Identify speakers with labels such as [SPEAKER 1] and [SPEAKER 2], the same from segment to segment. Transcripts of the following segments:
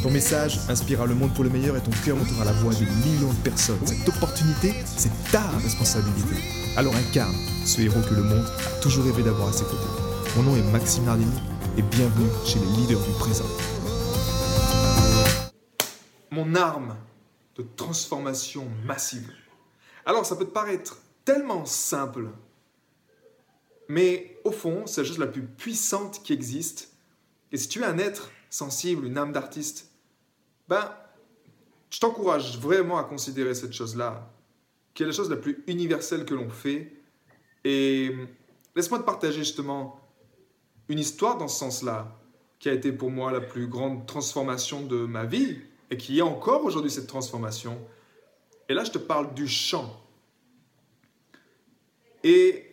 [SPEAKER 1] Ton message inspirera le monde pour le meilleur et ton cœur montera la voix de millions de personnes. Cette opportunité, c'est ta responsabilité. Alors incarne ce héros que le monde a toujours rêvé d'avoir à ses côtés. Mon nom est Maxime Nardini et bienvenue chez les leaders du présent. Mon arme de transformation massive. Alors ça peut te paraître tellement simple, mais au fond, c'est juste la plus puissante qui existe. Et si tu es un être sensible, une âme d'artiste, ben, je t'encourage vraiment à considérer cette chose-là, qui est la chose la plus universelle que l'on fait. Et laisse-moi te partager justement une histoire dans ce sens-là, qui a été pour moi la plus grande transformation de ma vie, et qui est encore aujourd'hui cette transformation. Et là, je te parle du chant. Et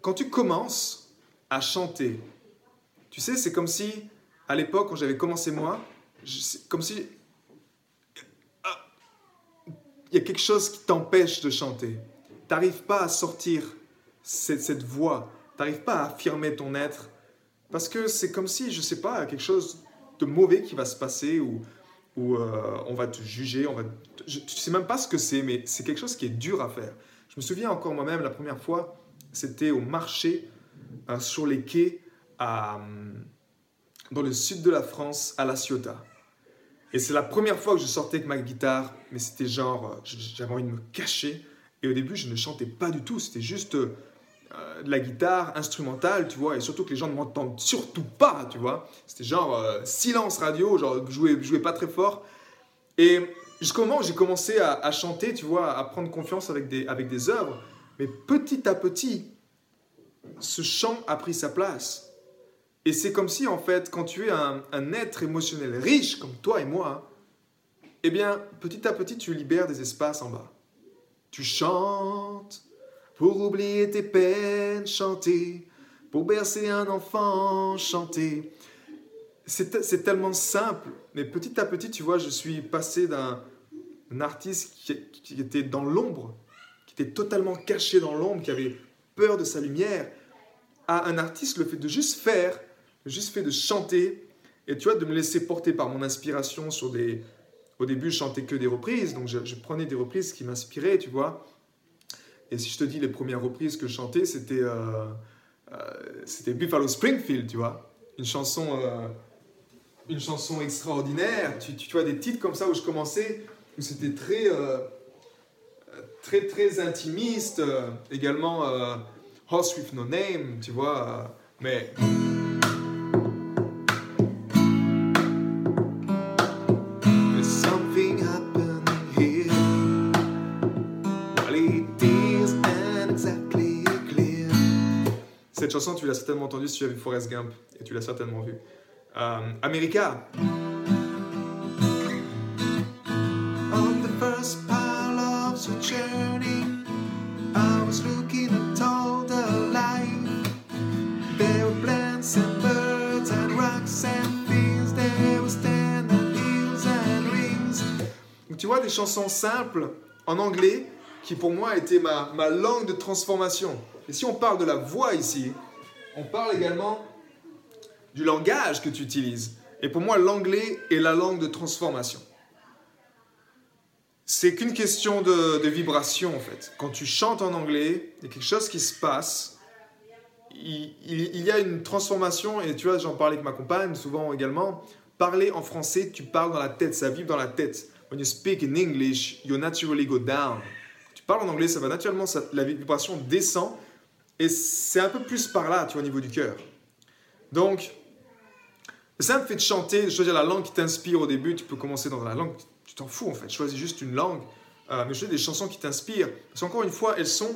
[SPEAKER 1] quand tu commences à chanter, tu sais, c'est comme si à l'époque, quand j'avais commencé moi, comme si ah, il y a quelque chose qui t'empêche de chanter. Tu n'arrives pas à sortir cette, voix, tu n'arrives pas à affirmer ton être, parce que c'est comme si, je sais pas, quelque chose de mauvais qui va se passer, ou, euh, on va te juger, on va ne sais même pas ce que c'est, mais c'est quelque chose qui est dur à faire. Je me souviens encore moi-même, la première fois, c'était au marché, euh, sur les quais, à dans le sud de la France, à La Ciotat. Et c'est la première fois que je sortais avec ma guitare, mais c'était genre, euh, j'avais envie de me cacher. Et au début, je ne chantais pas du tout, c'était juste euh, de la guitare instrumentale, tu vois, et surtout que les gens ne m'entendent surtout pas, tu vois. C'était genre euh, silence radio, genre jouais, jouais pas très fort. Et jusqu'au moment où j'ai commencé à, à, chanter, tu vois, à prendre confiance avec des, avec des œuvres, mais petit à petit, ce chant a pris sa place. Et c'est comme si, en fait, quand tu es un, être émotionnel riche, comme toi et moi, eh bien, petit à petit, tu libères des espaces en bas. Tu chantes pour oublier tes peines, chanter, pour bercer un enfant, chanter. C'est tellement simple, mais petit à petit, tu vois, je suis passé d'un artiste qui, qui était dans l'ombre, qui était totalement caché dans l'ombre, qui avait peur de sa lumière, à un artiste, le fait de juste faire, juste fait de chanter et tu vois, de me laisser porter par mon inspiration sur des... Au début, je chantais que des reprises, donc je, prenais des reprises qui m'inspiraient, tu vois. Et si je te dis les premières reprises que je chantais, c'était euh, euh, Buffalo Springfield, tu vois. Une chanson, euh, une chanson extraordinaire. Tu, tu, vois, des titres comme ça où je commençais, où c'était très, très, très intimiste. également, Horse with No Name, tu vois. mais... chanson, tu l'as certainement entendue si tu as vu Forrest Gump, et tu l'as certainement vu. Euh, America. On the first pile of the journey, I was looking at all the life. There were plants and birds and rocks and things. There were stands and hills and rings. Donc tu vois des chansons simples en anglais qui pour moi était ma, ma langue de transformation. Et si on parle de la voix ici, on parle également du langage que tu utilises. Et pour moi, l'anglais est la langue de transformation. C'est qu'une question de, vibration, en fait. Quand tu chantes en anglais, il y a quelque chose qui se passe. Il, y a une transformation, et tu vois, j'en parlais avec ma compagne souvent également. Parler en français, tu parles dans la tête, ça vibre dans la tête. When you speak in English, you naturally go down. Tu parles en anglais, ça va naturellement, la vibration descend et c'est un peu plus par là, tu vois, au niveau du cœur. Donc, le simple fait de chanter, choisir la langue qui t'inspire au début, tu peux commencer dans la langue, tu t'en fous en fait, choisis juste une langue, euh, mais choisis des chansons qui t'inspirent. Parce qu'encore une fois, elles sont,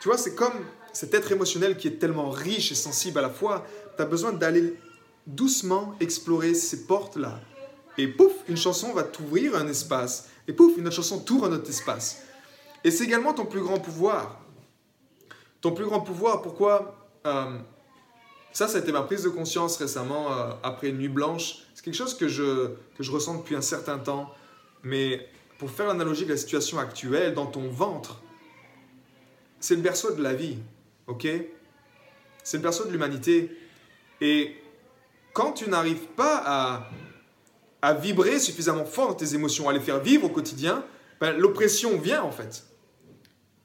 [SPEAKER 1] tu vois, c'est comme cet être émotionnel qui est tellement riche et sensible à la fois, tu as besoin d'aller doucement explorer ces portes-là Et pouf, une chanson va t'ouvrir un espace. Et pouf, une autre chanson t'ouvre un autre espace. Et c'est également ton plus grand pouvoir. Ton plus grand pouvoir, pourquoi euh, Ça, ça a été ma prise de conscience récemment, euh, après une nuit blanche. C'est quelque chose que je, que je ressens depuis un certain temps. Mais pour faire l'analogie avec la situation actuelle, dans ton ventre, c'est le berceau de la vie, ok? C'est le berceau de l'humanité. Et quand tu n'arrives pas à, à vibrer suffisamment fort dans tes émotions, à les faire vivre au quotidien, ben, l'oppression vient en fait.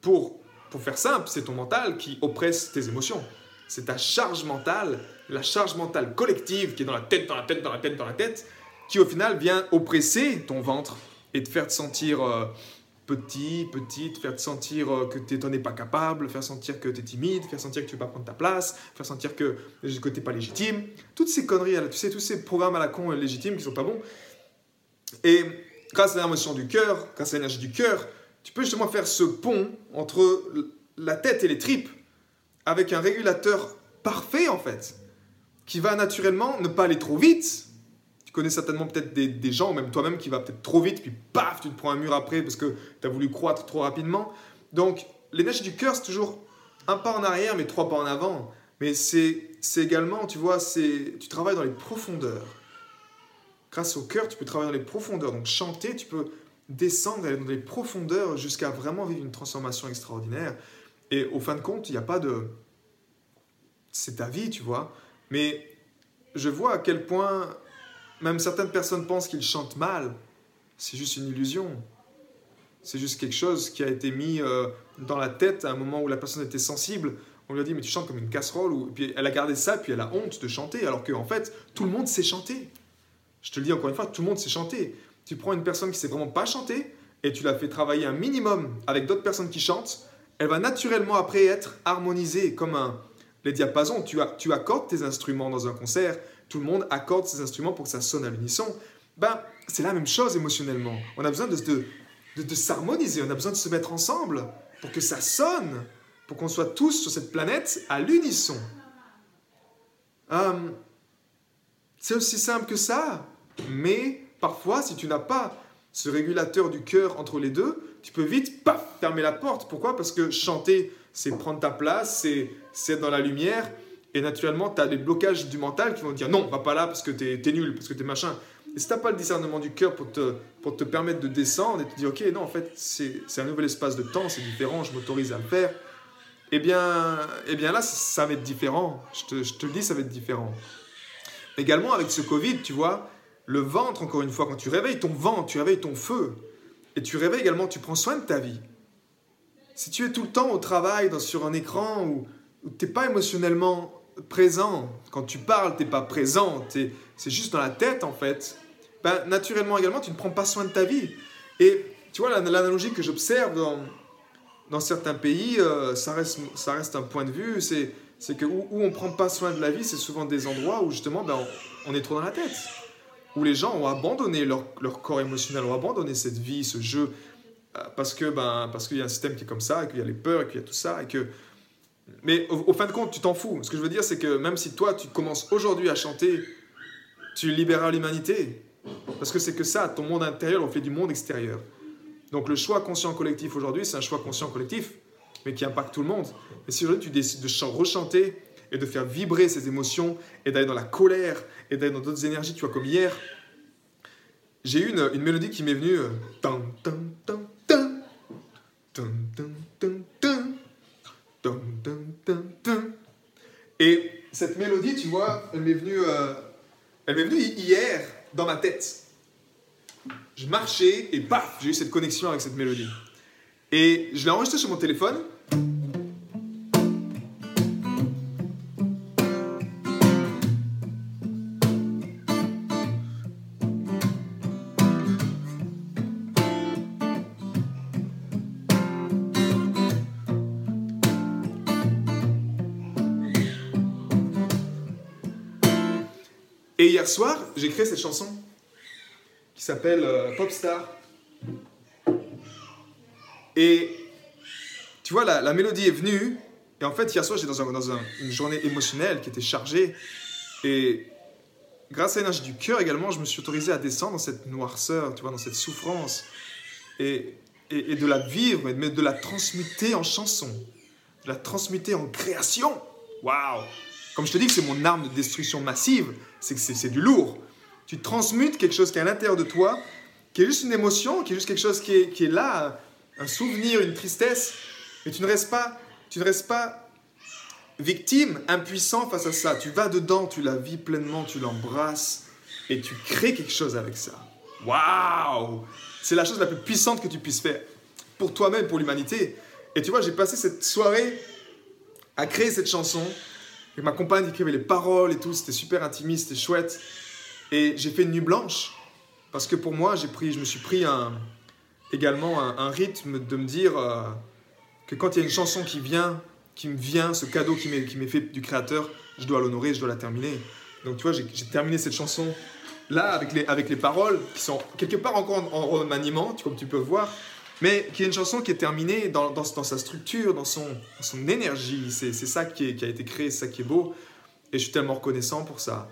[SPEAKER 1] Pour, pour faire simple, c'est ton mental qui oppresse tes émotions. C'est ta charge mentale, la charge mentale collective qui est dans la tête, dans la tête, dans la tête, dans la tête, qui au final vient oppresser ton ventre et te faire te sentir euh, petit, petite, faire te sentir euh, que tu n'en es pas capable, faire sentir que tu es timide, faire sentir que tu ne veux pas prendre ta place, faire sentir que, que tu n'es pas légitime. Toutes ces conneries, tu sais, tous ces programmes à la con légitimes qui sont pas bons. Et grâce à l'émotion du cœur, grâce à l'énergie du cœur, tu peux justement faire ce pont entre la tête et les tripes avec un régulateur parfait en fait, qui va naturellement ne pas aller trop vite, tu connais certainement peut-être des, gens, même toi-même, qui va peut-être trop vite, puis paf, tu te prends un mur après parce que tu as voulu croître trop rapidement. Donc, l'énergie du cœur, c'est toujours un pas en arrière, mais trois pas en avant. Mais c'est également, tu vois, tu travailles dans les profondeurs. Grâce au cœur, tu peux travailler dans les profondeurs. Donc, chanter, tu peux descendre dans les profondeurs jusqu'à vraiment vivre une transformation extraordinaire. Et au fin de compte, il n'y a pas de... C'est ta vie, tu vois. Mais je vois à quel point même certaines personnes pensent qu'ils chantent mal. C'est juste une illusion. C'est juste quelque chose qui a été mis euh, dans la tête à un moment où la personne était sensible. On lui a dit, mais tu chantes comme une casserole. Ou... Puis elle a gardé ça, puis elle a honte de chanter, alors qu'en fait, tout le monde sait chanter. Je te le dis encore une fois, tout le monde sait chanter. Tu prends une personne qui sait vraiment pas chanter, et tu la fais travailler un minimum avec d'autres personnes qui chantent, elle va naturellement après être harmonisée comme un, les diapasons. Tu, tu accordes tes instruments dans un concert, tout le monde accorde ses instruments pour que ça sonne à l'unisson. Ben, c'est la même chose émotionnellement. On a besoin de, de, de, s'harmoniser, on a besoin de se mettre ensemble pour que ça sonne, pour qu'on soit tous sur cette planète à l'unisson. Hum, c'est aussi simple que ça, mais parfois, si tu n'as pas ce régulateur du cœur entre les deux, tu peux vite paf, fermer la porte. Pourquoi? Parce que chanter, c'est prendre ta place, c'est être dans la lumière, et naturellement, tu as des blocages du mental qui vont te dire non, va pas là parce que tu es, nul, parce que tu es machin. Et si tu pas le discernement du cœur pour te, permettre de descendre et te dire ok, non, en fait, c'est un nouvel espace de temps, c'est différent, je m'autorise à le faire, eh bien, eh bien là, ça, va être différent. Je te le dis, ça va être différent. Également, avec ce Covid, tu vois, le ventre, encore une fois, quand tu réveilles ton ventre, tu réveilles ton feu, et tu réveilles également, tu prends soin de ta vie. Si tu es tout le temps au travail, sur un écran, où, où tu n'es pas émotionnellement présent. Quand tu parles, tu n'es pas présent, c'est juste dans la tête en fait. Ben, naturellement également, tu ne prends pas soin de ta vie. Et tu vois, l'analogie que j'observe dans, certains pays, euh, ça, reste, un point de vue, c'est que où, on ne prend pas soin de la vie, c'est souvent des endroits où justement ben, on, est trop dans la tête. Où les gens ont abandonné leur, leur corps émotionnel, ont abandonné cette vie, ce jeu, euh, parce que ben, parce qu'il y a un système qui est comme ça, qu'il y a les peurs, qu'il y a tout ça, et que mais au, fin de compte, tu t'en fous. Ce que je veux dire, c'est que même si toi, tu commences aujourd'hui à chanter, tu libéreras l'humanité. Parce que c'est que ça, ton monde intérieur, fait du monde extérieur. Donc le choix conscient collectif aujourd'hui, c'est un choix conscient collectif, mais qui impacte tout le monde. Et si aujourd'hui tu décides de rechanter et de faire vibrer ces émotions et d'aller dans la colère et d'aller dans d'autres énergies, tu vois, comme hier, j'ai eu une, mélodie qui m'est venue. Euh, et cette mélodie, tu vois, elle m'est venue, euh, elle m'est venue hier dans ma tête. Je marchais et paf, j'ai eu cette connexion avec cette mélodie. Et je l'ai enregistrée sur mon téléphone. Et hier soir, j'ai créé cette chanson qui s'appelle euh, Popstar. Et tu vois, la, mélodie est venue. Et en fait, hier soir, j'étais dans, une journée émotionnelle qui était chargée. Et grâce à l'énergie du cœur également, je me suis autorisé à descendre dans cette noirceur, tu vois, dans cette souffrance, et, et, de la vivre, mais de la transmuter en chanson, de la transmuter en création. Waouh Comme je te dis que c'est mon arme de destruction massive, c'est que c'est du lourd. Tu transmutes quelque chose qui est à l'intérieur de toi, qui est juste une émotion, qui est juste quelque chose qui est, là, un souvenir, une tristesse, mais tu ne restes pas, tu ne restes pas victime, impuissant face à ça. Tu vas dedans, tu la vis pleinement, tu l'embrasses et tu crées quelque chose avec ça. Waouh C'est la chose la plus puissante que tu puisses faire pour toi-même, pour l'humanité. Et tu vois, j'ai passé cette soirée à créer cette chanson. Ma compagne écrivait les paroles et tout, c'était super intimiste, c'était chouette. Et j'ai fait une nuit blanche parce que pour moi, j'ai pris, je me suis pris également un, rythme de me dire euh, que quand il y a une chanson qui vient qui me vient, ce cadeau qui m'est fait du créateur, je dois l'honorer, je dois la terminer. Donc tu vois, j'ai terminé cette chanson là avec les, avec les paroles qui sont quelque part encore en, remaniement, comme tu peux voir, mais qui est une chanson qui est terminée dans, dans, sa structure, dans son, son énergie. C'est ça qui, a été créé, c'est ça qui est beau. Et je suis tellement reconnaissant pour ça.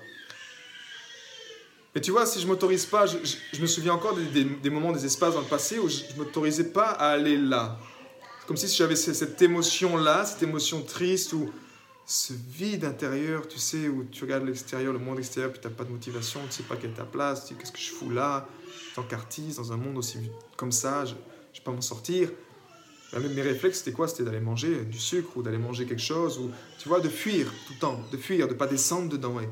[SPEAKER 1] Mais tu vois, si je m'autorise pas, je, me souviens encore des, des, moments, des espaces dans le passé où je ne m'autorisais pas à aller là comme si j'avais cette émotion-là, cette émotion triste ou ce vide intérieur, tu sais, où tu regardes l'extérieur, le monde extérieur, puis tu n'as pas de motivation, tu ne sais pas quelle est ta place, tu dis qu'est-ce que je fous là, tant qu'artiste, dans un monde aussi comme ça, ne vais pas m'en sortir. même mes réflexes, c'était quoi? C'était d'aller manger du sucre ou d'aller manger quelque chose, ou tu vois, de fuir tout le temps, de fuir, de pas descendre dedans et,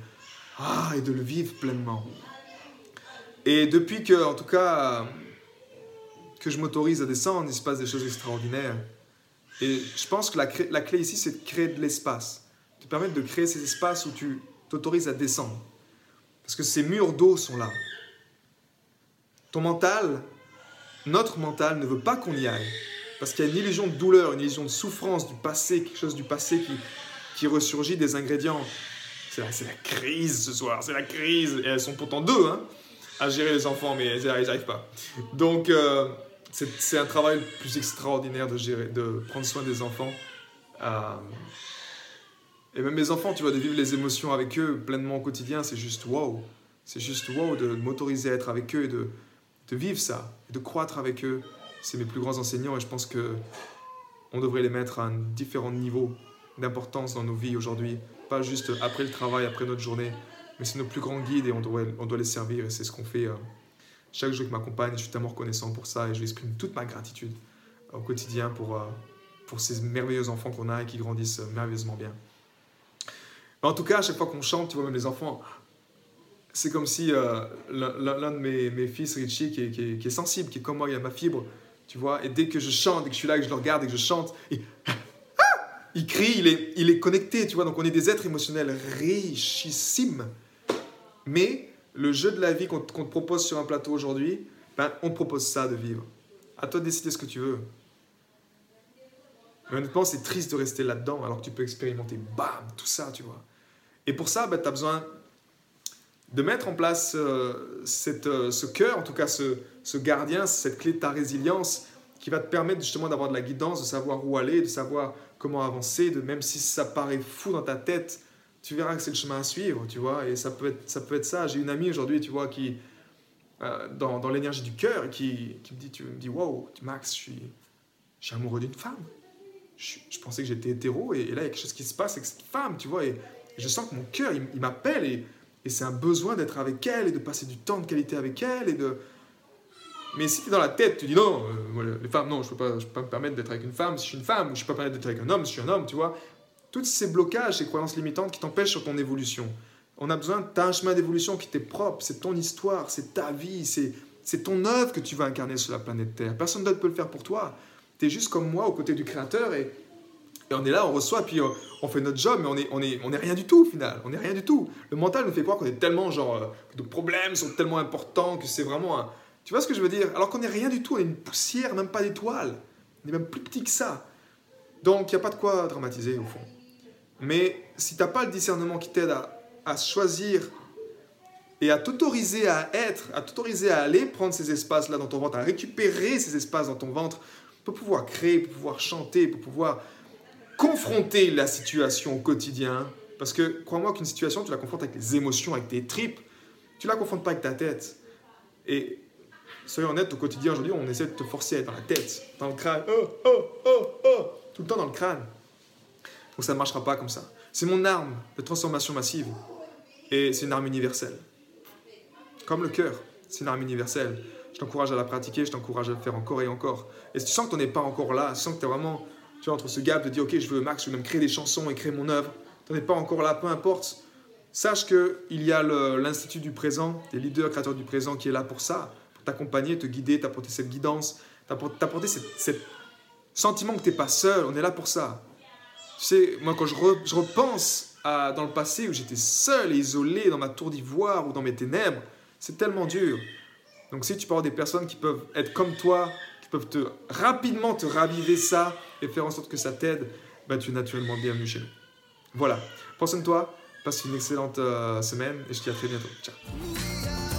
[SPEAKER 1] ah, et de le vivre pleinement. Et depuis que, en tout cas, que je m'autorise à descendre, il se passe des choses extraordinaires. Et je pense que la, la clé ici, c'est de créer de l'espace. Te permettre de créer ces espaces où tu t'autorises à descendre. Parce que ces murs d'eau sont là. Ton mental, notre mental ne veut pas qu'on y aille. Parce qu'il y a une illusion de douleur, une illusion de souffrance du passé, quelque chose du passé qui, qui ressurgit des ingrédients. C'est la, crise ce soir, c'est la crise. Et elles sont pourtant deux hein, à gérer les enfants, mais elles n'y arrivent pas. Donc, euh, c'est un travail plus extraordinaire de, gérer, de prendre soin des enfants. Euh, et même mes enfants, tu vois, de vivre les émotions avec eux pleinement au quotidien, c'est juste wow. C'est juste wow de, m'autoriser à être avec eux et de, de vivre ça, de croître avec eux. C'est mes plus grands enseignants et je pense que on devrait les mettre à un différent niveau d'importance dans nos vies aujourd'hui. Pas juste après le travail, après notre journée, mais c'est nos plus grands guides et on doit, les servir et c'est ce qu'on fait. Euh, chaque jour avec ma compagne, je suis tellement reconnaissant pour ça et je lui exprime toute ma gratitude au quotidien pour, euh, pour ces merveilleux enfants qu'on a et qui grandissent merveilleusement bien. en tout cas, à chaque fois qu'on chante, tu vois, même les enfants, c'est comme si euh, l'un de mes, fils, Richie, qui est, sensible, qui est comme moi, il a ma fibre, tu vois, et dès que je chante, et que je suis là, et que je le regarde, et que je chante, il, il crie, il est, il est connecté, tu vois, donc on est des êtres émotionnels richissimes. Mais le jeu de la vie qu'on te propose sur un plateau aujourd'hui, ben, on te propose ça de vivre. À toi de décider ce que tu veux. Mais honnêtement, c'est triste de rester là-dedans alors que tu peux expérimenter, bam, tout ça, tu vois. Et pour ça, ben, tu as besoin de mettre en place euh, cette, euh, ce cœur, en tout cas ce, ce, gardien, cette clé de ta résilience qui va te permettre justement d'avoir de la guidance, de savoir où aller, de savoir comment avancer, de même si ça paraît fou dans ta tête, tu verras que c'est le chemin à suivre, tu vois, et ça peut être ça. J'ai une amie aujourd'hui, tu vois, qui, euh, dans, dans l'énergie du cœur, qui, qui, me dit, tu me dis, wow, Max, je suis, je suis amoureux d'une femme. Je, pensais que j'étais hétéro, et, là, il y a quelque chose qui se passe avec cette femme, tu vois, et, je sens que mon cœur, il, m'appelle, et c'est un besoin d'être avec elle, et de passer du temps de qualité avec elle, et de... Mais si tu es dans la tête, tu dis non, euh, les femmes, non, je ne peux, peux pas me permettre d'être avec une femme si je suis une femme, ou je ne peux pas me permettre d'être avec un homme si je suis un homme, tu vois tous ces blocages, ces croyances limitantes qui t'empêchent sur ton évolution. On a besoin, tu as un chemin d'évolution qui t'est propre, c'est ton histoire, c'est ta vie, c'est ton œuvre que tu vas incarner sur la planète Terre. Personne d'autre peut le faire pour toi. Tu es juste comme moi aux côtés du Créateur et, et on est là, on reçoit, puis on, on, fait notre job, mais on est, on, est, on est rien du tout au final. On est rien du tout. Le mental nous fait croire qu'on est tellement, genre, euh, que nos problèmes sont tellement importants, que c'est vraiment. Tu vois ce que je veux dire? Alors qu'on n'est rien du tout, on est une poussière, même pas d'étoile. On est même plus petit que ça. Donc, il n'y a pas de quoi dramatiser au fond. Mais si tu n'as pas le discernement qui t'aide à, choisir et à t'autoriser à être, à t'autoriser à aller prendre ces espaces-là dans ton ventre, à récupérer ces espaces dans ton ventre pour pouvoir créer, pour pouvoir chanter, pour pouvoir confronter la situation au quotidien. Parce que crois-moi qu'une situation, tu la confrontes avec les émotions, avec tes tripes. Tu la confonds pas avec ta tête. Et soyons honnêtes, au quotidien aujourd'hui, on essaie de te forcer à être dans la tête, dans le crâne. Oh, oh, oh, tout le temps dans le crâne. Donc ça ne marchera pas comme ça. C'est mon arme de transformation massive. Et c'est une arme universelle. Comme le cœur, c'est une arme universelle. Je t'encourage à la pratiquer, je t'encourage à le faire encore et encore. Et si tu sens que tu n'en es pas encore là, tu sens que tu es vraiment tu vois, entre ce gap de dire, ok, je veux max, je veux même créer des chansons et créer mon œuvre, tu n'en es pas encore là, peu importe. Sache qu'il y a l'Institut du présent, des leaders créateurs du présent qui est là pour ça, pour t'accompagner, te guider, t'apporter cette guidance, t'apporter ce sentiment que tu n'es pas seul, on est là pour ça. Tu sais, moi quand je, repense à, dans le passé où j'étais seul et isolé dans ma tour d'ivoire ou dans mes ténèbres, c'est tellement dur. Donc si tu avoir des personnes qui peuvent être comme toi, qui peuvent te rapidement te raviver ça et faire en sorte que ça t'aide, bah, tu es naturellement bienvenu chez nous. Voilà, pense à toi, passe une excellente euh, semaine et je te dis à très bientôt. Ciao